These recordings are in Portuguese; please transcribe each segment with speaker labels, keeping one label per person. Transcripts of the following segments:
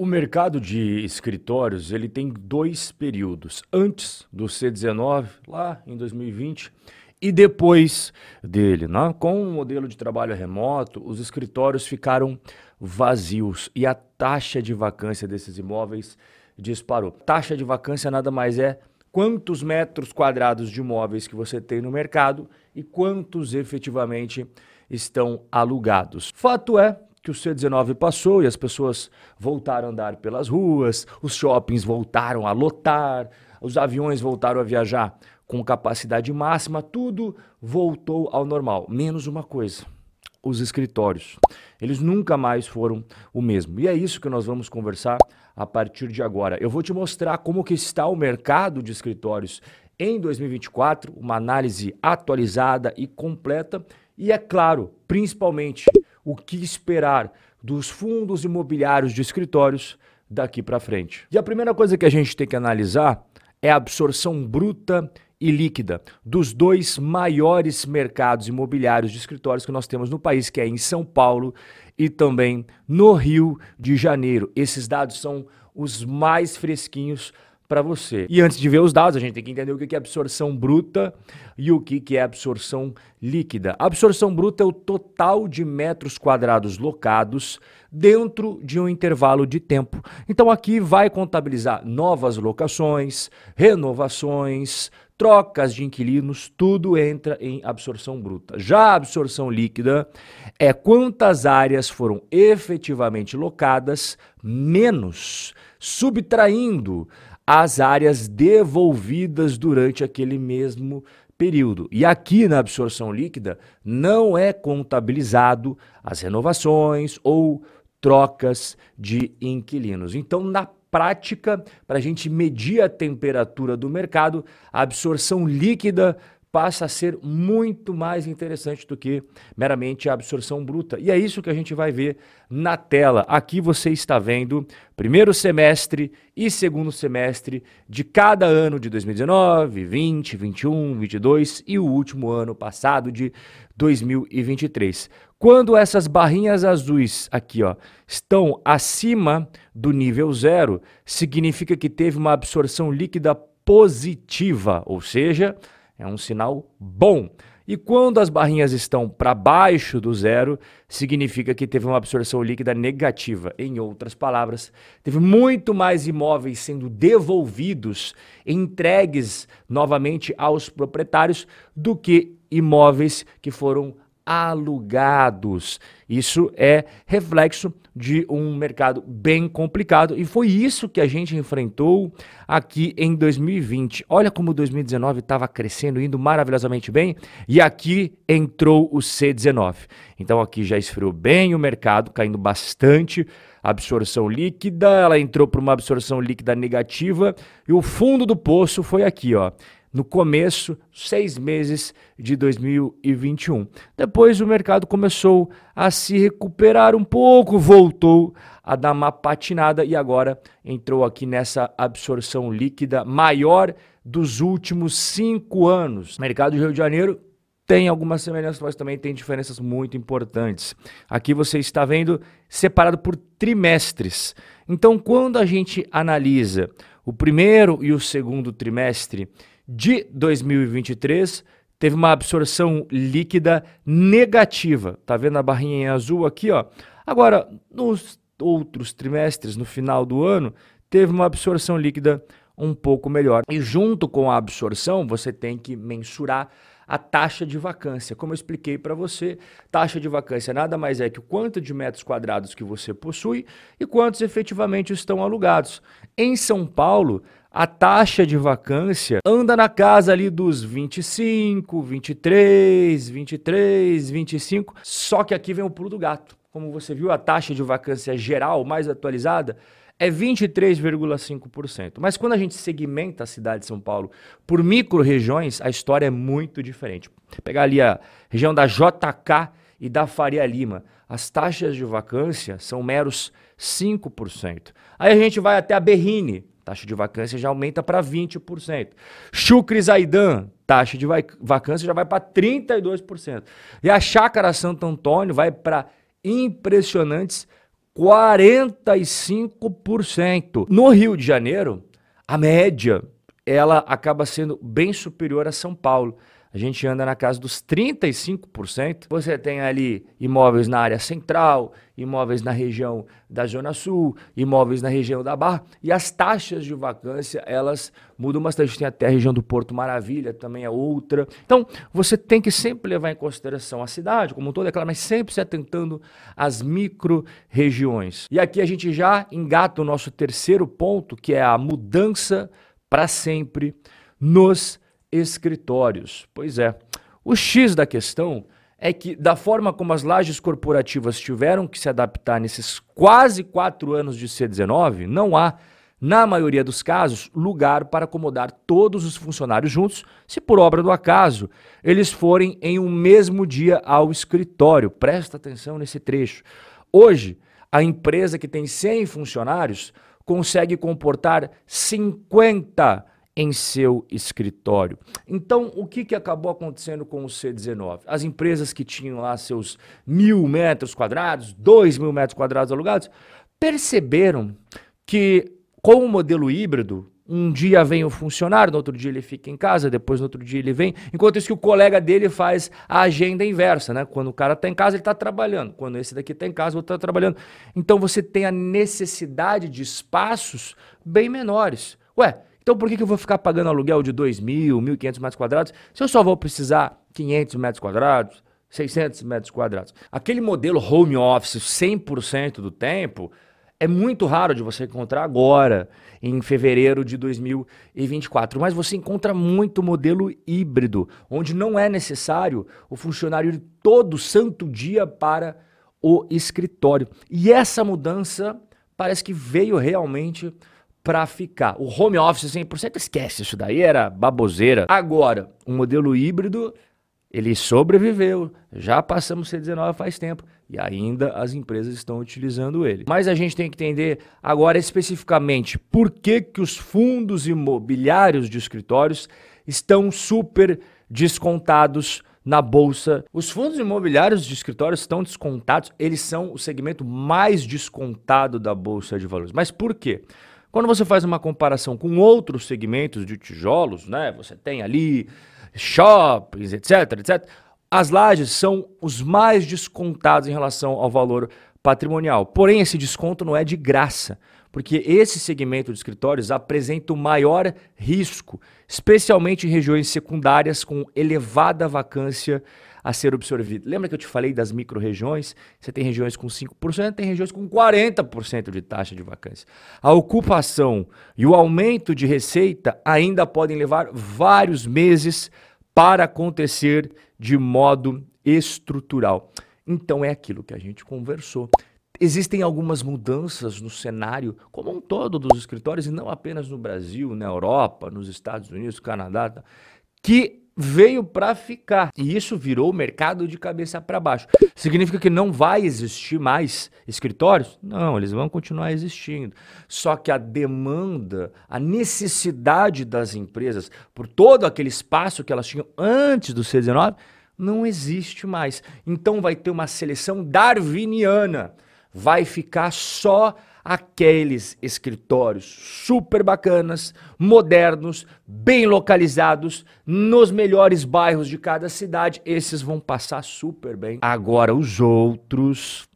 Speaker 1: O mercado de escritórios ele tem dois períodos: antes do C19, lá em 2020, e depois dele. Né? Com o modelo de trabalho remoto, os escritórios ficaram vazios e a taxa de vacância desses imóveis disparou. Taxa de vacância nada mais é quantos metros quadrados de imóveis que você tem no mercado e quantos efetivamente estão alugados. Fato é que o C19 passou e as pessoas voltaram a andar pelas ruas, os shoppings voltaram a lotar, os aviões voltaram a viajar com capacidade máxima, tudo voltou ao normal, menos uma coisa: os escritórios. Eles nunca mais foram o mesmo. E é isso que nós vamos conversar a partir de agora. Eu vou te mostrar como que está o mercado de escritórios em 2024, uma análise atualizada e completa e é claro, principalmente o que esperar dos fundos imobiliários de escritórios daqui para frente. E a primeira coisa que a gente tem que analisar é a absorção bruta e líquida dos dois maiores mercados imobiliários de escritórios que nós temos no país, que é em São Paulo e também no Rio de Janeiro. Esses dados são os mais fresquinhos para você. E antes de ver os dados, a gente tem que entender o que é absorção bruta e o que é absorção líquida. Absorção bruta é o total de metros quadrados locados dentro de um intervalo de tempo. Então aqui vai contabilizar novas locações, renovações, trocas de inquilinos, tudo entra em absorção bruta. Já a absorção líquida é quantas áreas foram efetivamente locadas menos subtraindo as áreas devolvidas durante aquele mesmo período. E aqui na absorção líquida não é contabilizado as renovações ou trocas de inquilinos. Então, na prática, para a gente medir a temperatura do mercado, a absorção líquida passa a ser muito mais interessante do que meramente a absorção bruta. E é isso que a gente vai ver na tela. Aqui você está vendo primeiro semestre e segundo semestre de cada ano de 2019, 20, 21, 22 e o último ano passado de 2023. Quando essas barrinhas azuis aqui, ó, estão acima do nível zero, significa que teve uma absorção líquida positiva, ou seja, é um sinal bom. E quando as barrinhas estão para baixo do zero, significa que teve uma absorção líquida negativa. Em outras palavras, teve muito mais imóveis sendo devolvidos, entregues novamente aos proprietários, do que imóveis que foram alugados. Isso é reflexo de um mercado bem complicado e foi isso que a gente enfrentou aqui em 2020. Olha como 2019 estava crescendo, indo maravilhosamente bem e aqui entrou o C19. Então aqui já esfriou bem o mercado, caindo bastante absorção líquida, ela entrou para uma absorção líquida negativa e o fundo do poço foi aqui, ó no começo, seis meses de 2021. Depois o mercado começou a se recuperar um pouco, voltou a dar uma patinada e agora entrou aqui nessa absorção líquida maior dos últimos cinco anos. Mercado do Rio de Janeiro tem algumas semelhanças, mas também tem diferenças muito importantes. Aqui você está vendo separado por trimestres. Então, quando a gente analisa o primeiro e o segundo trimestre, de 2023 teve uma absorção líquida negativa. Tá vendo a barrinha em azul aqui, ó? Agora, nos outros trimestres, no final do ano, teve uma absorção líquida um pouco melhor. E junto com a absorção, você tem que mensurar a taxa de vacância. Como eu expliquei para você, taxa de vacância nada mais é que o quanto de metros quadrados que você possui e quantos efetivamente estão alugados. Em São Paulo, a taxa de vacância anda na casa ali dos 25, 23, 23, 25. Só que aqui vem o pulo do gato. Como você viu, a taxa de vacância geral mais atualizada é 23,5%. Mas quando a gente segmenta a cidade de São Paulo por micro-regiões, a história é muito diferente. Pegar ali a região da JK e da Faria Lima, as taxas de vacância são meros 5%. Aí a gente vai até a Berrine, taxa de vacância já aumenta para 20%. Chucre Zaidan, taxa de vacância já vai para 32%. E a Chácara Santo Antônio vai para impressionantes 45%. No Rio de Janeiro, a média ela acaba sendo bem superior a São Paulo a gente anda na casa dos 35%. Você tem ali imóveis na área central, imóveis na região da Zona Sul, imóveis na região da Barra, e as taxas de vacância, elas mudam bastante. Tem até a região do Porto Maravilha, também é outra. Então, você tem que sempre levar em consideração a cidade como um todo, é claro, mas sempre se atentando às micro-regiões. E aqui a gente já engata o nosso terceiro ponto, que é a mudança para sempre nos escritórios. Pois é. O X da questão é que, da forma como as lajes corporativas tiveram que se adaptar nesses quase quatro anos de C19, não há, na maioria dos casos, lugar para acomodar todos os funcionários juntos, se por obra do acaso eles forem em um mesmo dia ao escritório. Presta atenção nesse trecho. Hoje, a empresa que tem 100 funcionários consegue comportar 50 em seu escritório. Então, o que, que acabou acontecendo com o C19? As empresas que tinham lá seus mil metros quadrados, dois mil metros quadrados alugados, perceberam que com o modelo híbrido, um dia vem o funcionário, no outro dia ele fica em casa, depois no outro dia ele vem. Enquanto isso que o colega dele faz a agenda inversa, né? Quando o cara está em casa, ele está trabalhando. Quando esse daqui está em casa, o outro está trabalhando. Então você tem a necessidade de espaços bem menores. Ué, então por que, que eu vou ficar pagando aluguel de 2 mil, 1.500 metros quadrados se eu só vou precisar 500 metros quadrados, 600 metros quadrados? Aquele modelo home office 100% do tempo é muito raro de você encontrar agora, em fevereiro de 2024. Mas você encontra muito modelo híbrido, onde não é necessário o funcionário ir todo santo dia para o escritório. E essa mudança parece que veio realmente para ficar. O home office 100% esquece isso daí, era baboseira. Agora, o modelo híbrido, ele sobreviveu. Já passamos C19 faz tempo e ainda as empresas estão utilizando ele. Mas a gente tem que entender agora especificamente por que, que os fundos imobiliários de escritórios estão super descontados na bolsa. Os fundos imobiliários de escritórios estão descontados, eles são o segmento mais descontado da bolsa de valores. Mas por quê? Quando você faz uma comparação com outros segmentos de tijolos, né? Você tem ali shoppings, etc, etc. As lajes são os mais descontados em relação ao valor patrimonial. Porém, esse desconto não é de graça, porque esse segmento de escritórios apresenta o maior risco, especialmente em regiões secundárias com elevada vacância a ser absorvido. Lembra que eu te falei das micro-regiões? Você tem regiões com 5%, tem regiões com 40% de taxa de vacância. A ocupação e o aumento de receita ainda podem levar vários meses para acontecer de modo estrutural. Então é aquilo que a gente conversou. Existem algumas mudanças no cenário como um todo dos escritórios, e não apenas no Brasil, na Europa, nos Estados Unidos, Canadá, que veio para ficar. E isso virou o mercado de cabeça para baixo. Significa que não vai existir mais escritórios? Não, eles vão continuar existindo. Só que a demanda, a necessidade das empresas por todo aquele espaço que elas tinham antes do C19 não existe mais. Então vai ter uma seleção darwiniana. Vai ficar só aqueles escritórios super bacanas, modernos, bem localizados, nos melhores bairros de cada cidade. Esses vão passar super bem. Agora, os outros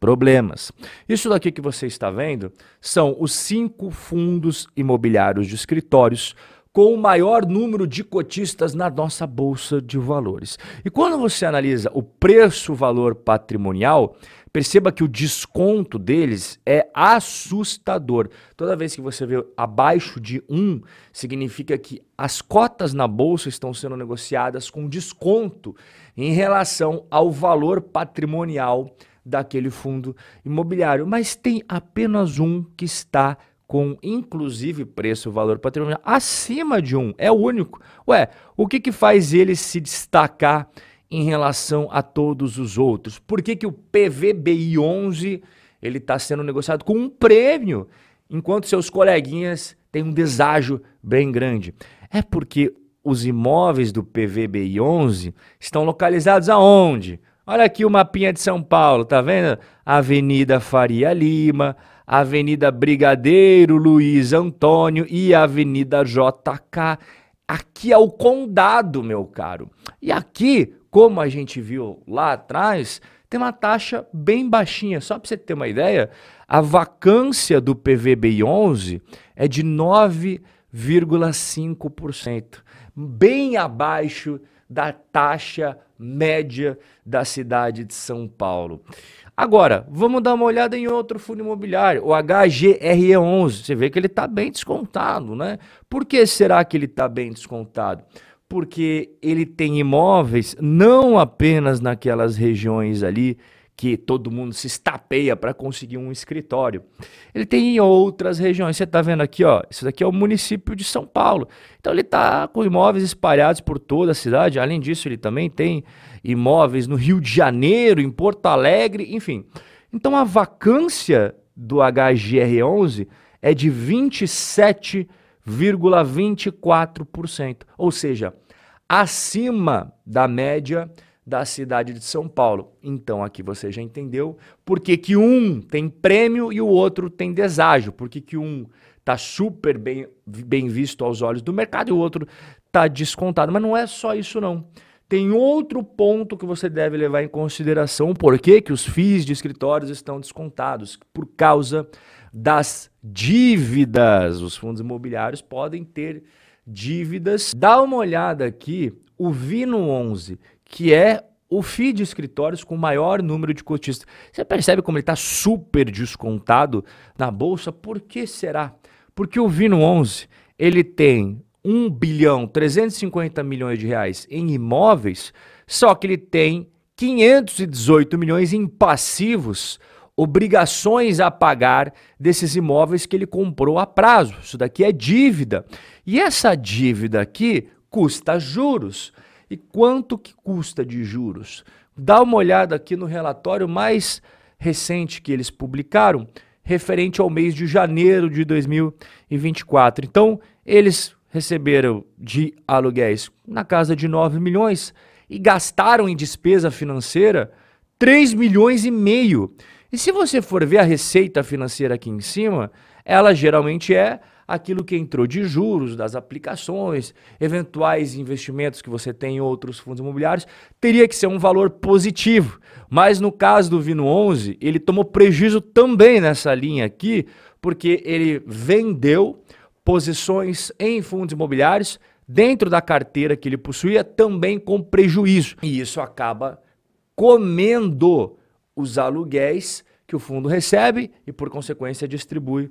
Speaker 1: problemas. Isso daqui que você está vendo são os cinco fundos imobiliários de escritórios com o maior número de cotistas na nossa bolsa de valores. E quando você analisa o preço-valor patrimonial, Perceba que o desconto deles é assustador. Toda vez que você vê abaixo de 1, significa que as cotas na bolsa estão sendo negociadas com desconto em relação ao valor patrimonial daquele fundo imobiliário. Mas tem apenas um que está com inclusive preço valor patrimonial acima de um. É o único. Ué, o que, que faz ele se destacar? Em relação a todos os outros? Por que, que o PVBI 11 ele está sendo negociado com um prêmio, enquanto seus coleguinhas têm um deságio bem grande? É porque os imóveis do PVBI 11 estão localizados aonde? Olha aqui o mapinha de São Paulo, tá vendo? Avenida Faria Lima, Avenida Brigadeiro Luiz Antônio e Avenida JK. Aqui é o condado, meu caro. E aqui, como a gente viu lá atrás, tem uma taxa bem baixinha. Só para você ter uma ideia, a vacância do PVBI 11 é de 9,5%, bem abaixo da taxa média da cidade de São Paulo. Agora, vamos dar uma olhada em outro fundo imobiliário, o HGRE11. Você vê que ele está bem descontado, né? Por que será que ele está bem descontado? Porque ele tem imóveis não apenas naquelas regiões ali que todo mundo se estapeia para conseguir um escritório. Ele tem em outras regiões. Você está vendo aqui, ó, isso daqui é o município de São Paulo. Então ele está com imóveis espalhados por toda a cidade. Além disso, ele também tem imóveis no Rio de Janeiro, em Porto Alegre, enfim. Então a vacância do HGR11 é de 27,24%, ou seja, acima da média da cidade de São Paulo. Então aqui você já entendeu por que, que um tem prêmio e o outro tem deságio, por que, que um está super bem, bem visto aos olhos do mercado e o outro está descontado. Mas não é só isso não. Tem outro ponto que você deve levar em consideração, por que, que os FIIs de escritórios estão descontados? Por causa das dívidas. Os fundos imobiliários podem ter dívidas. Dá uma olhada aqui, o Vino 11, que é o FII de escritórios com maior número de cotistas. Você percebe como ele está super descontado na bolsa? Por que será? Porque o Vino 11 ele tem 1 bilhão 350 milhões de reais em imóveis, só que ele tem 518 milhões em passivos, obrigações a pagar desses imóveis que ele comprou a prazo. Isso daqui é dívida. E essa dívida aqui custa juros. E quanto que custa de juros? Dá uma olhada aqui no relatório mais recente que eles publicaram, referente ao mês de janeiro de 2024. Então, eles receberam de aluguéis na casa de 9 milhões e gastaram em despesa financeira 3 milhões e meio. E se você for ver a receita financeira aqui em cima, ela geralmente é aquilo que entrou de juros das aplicações, eventuais investimentos que você tem em outros fundos imobiliários, teria que ser um valor positivo. Mas no caso do Vino 11, ele tomou prejuízo também nessa linha aqui, porque ele vendeu posições em fundos imobiliários dentro da carteira que ele possuía também com prejuízo. E isso acaba comendo os aluguéis que o fundo recebe e, por consequência, distribui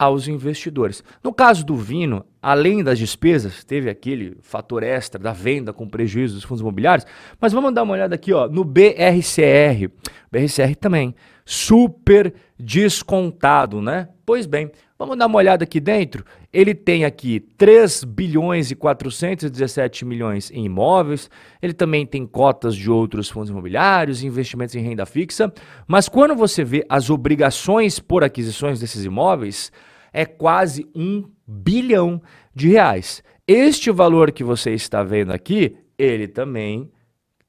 Speaker 1: aos investidores. No caso do Vino, além das despesas, teve aquele fator extra da venda com prejuízo dos fundos imobiliários, mas vamos dar uma olhada aqui ó, no BRCR. BRCR também, super descontado, né? Pois bem, vamos dar uma olhada aqui dentro. Ele tem aqui 3 bilhões e 417 milhões em imóveis, ele também tem cotas de outros fundos imobiliários, investimentos em renda fixa, mas quando você vê as obrigações por aquisições desses imóveis, é quase um bilhão de reais. Este valor que você está vendo aqui, ele também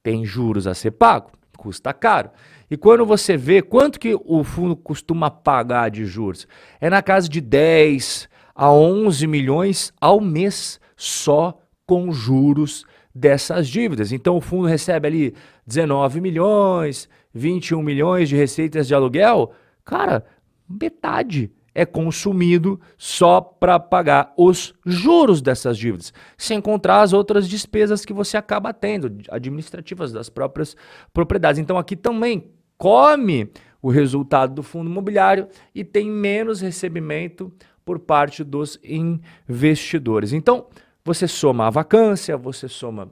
Speaker 1: tem juros a ser pago, custa caro. E quando você vê quanto que o fundo costuma pagar de juros, é na casa de 10 a 11 milhões ao mês só com juros dessas dívidas. Então o fundo recebe ali 19 milhões, 21 milhões de receitas de aluguel, cara, metade é consumido só para pagar os juros dessas dívidas, sem encontrar as outras despesas que você acaba tendo, administrativas das próprias propriedades. Então aqui também come o resultado do fundo imobiliário e tem menos recebimento por parte dos investidores. Então, você soma a vacância, você soma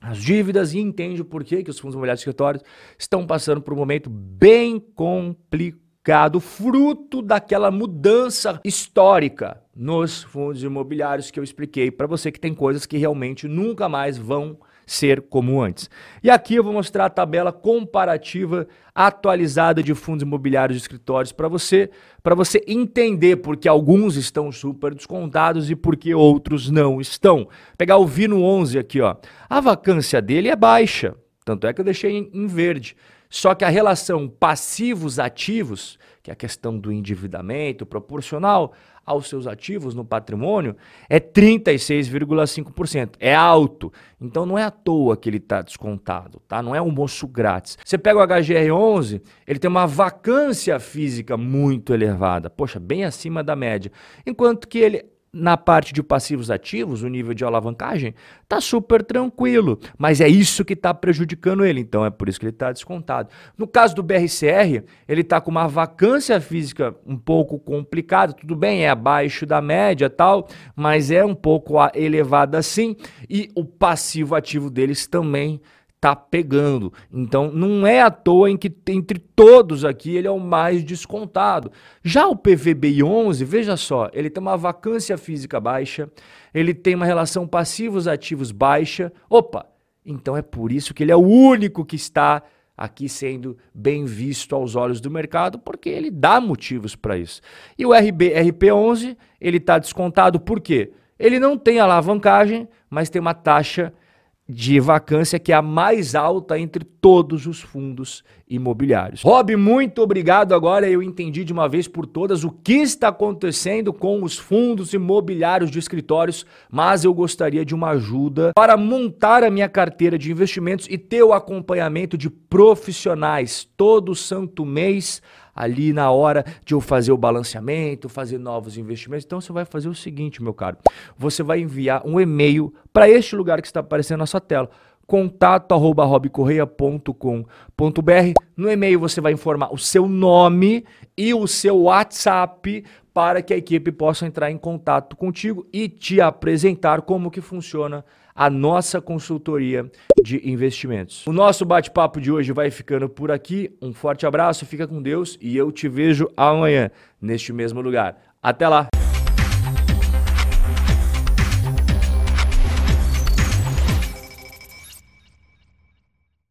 Speaker 1: as dívidas e entende o porquê que os fundos imobiliários escritórios estão passando por um momento bem complicado fruto daquela mudança histórica nos fundos imobiliários que eu expliquei para você que tem coisas que realmente nunca mais vão ser como antes. E aqui eu vou mostrar a tabela comparativa atualizada de fundos imobiliários de escritórios para você, para você entender porque alguns estão super descontados e porque outros não estão. Pegar o Vino 11 aqui, ó. A vacância dele é baixa, Tanto é que eu deixei em verde. Só que a relação passivos-ativos, que é a questão do endividamento proporcional aos seus ativos no patrimônio, é 36,5%. É alto. Então não é à toa que ele está descontado, tá? Não é um moço grátis. Você pega o HGR11, ele tem uma vacância física muito elevada, poxa, bem acima da média. Enquanto que ele na parte de passivos ativos, o nível de alavancagem está super tranquilo, mas é isso que está prejudicando ele, então é por isso que ele está descontado. No caso do BRCR, ele está com uma vacância física um pouco complicada, tudo bem, é abaixo da média tal, mas é um pouco elevada sim, e o passivo ativo deles também tá pegando. Então não é à toa em que entre todos aqui ele é o mais descontado. Já o PVBI 11, veja só, ele tem uma vacância física baixa, ele tem uma relação passivos ativos baixa. Opa, então é por isso que ele é o único que está aqui sendo bem visto aos olhos do mercado, porque ele dá motivos para isso. E o RB, RP11, ele está descontado por quê? Ele não tem alavancagem, mas tem uma taxa de vacância que é a mais alta entre todos os fundos imobiliários. Rob, muito obrigado. Agora eu entendi de uma vez por todas o que está acontecendo com os fundos imobiliários de escritórios, mas eu gostaria de uma ajuda para montar a minha carteira de investimentos e ter o acompanhamento de profissionais todo santo mês ali na hora de eu fazer o balanceamento, fazer novos investimentos. Então você vai fazer o seguinte, meu caro, você vai enviar um e-mail para este lugar que está aparecendo na sua tela contato@robcorreia.com.br. No e-mail você vai informar o seu nome e o seu WhatsApp para que a equipe possa entrar em contato contigo e te apresentar como que funciona a nossa consultoria de investimentos. O nosso bate-papo de hoje vai ficando por aqui. Um forte abraço, fica com Deus e eu te vejo amanhã neste mesmo lugar. Até lá!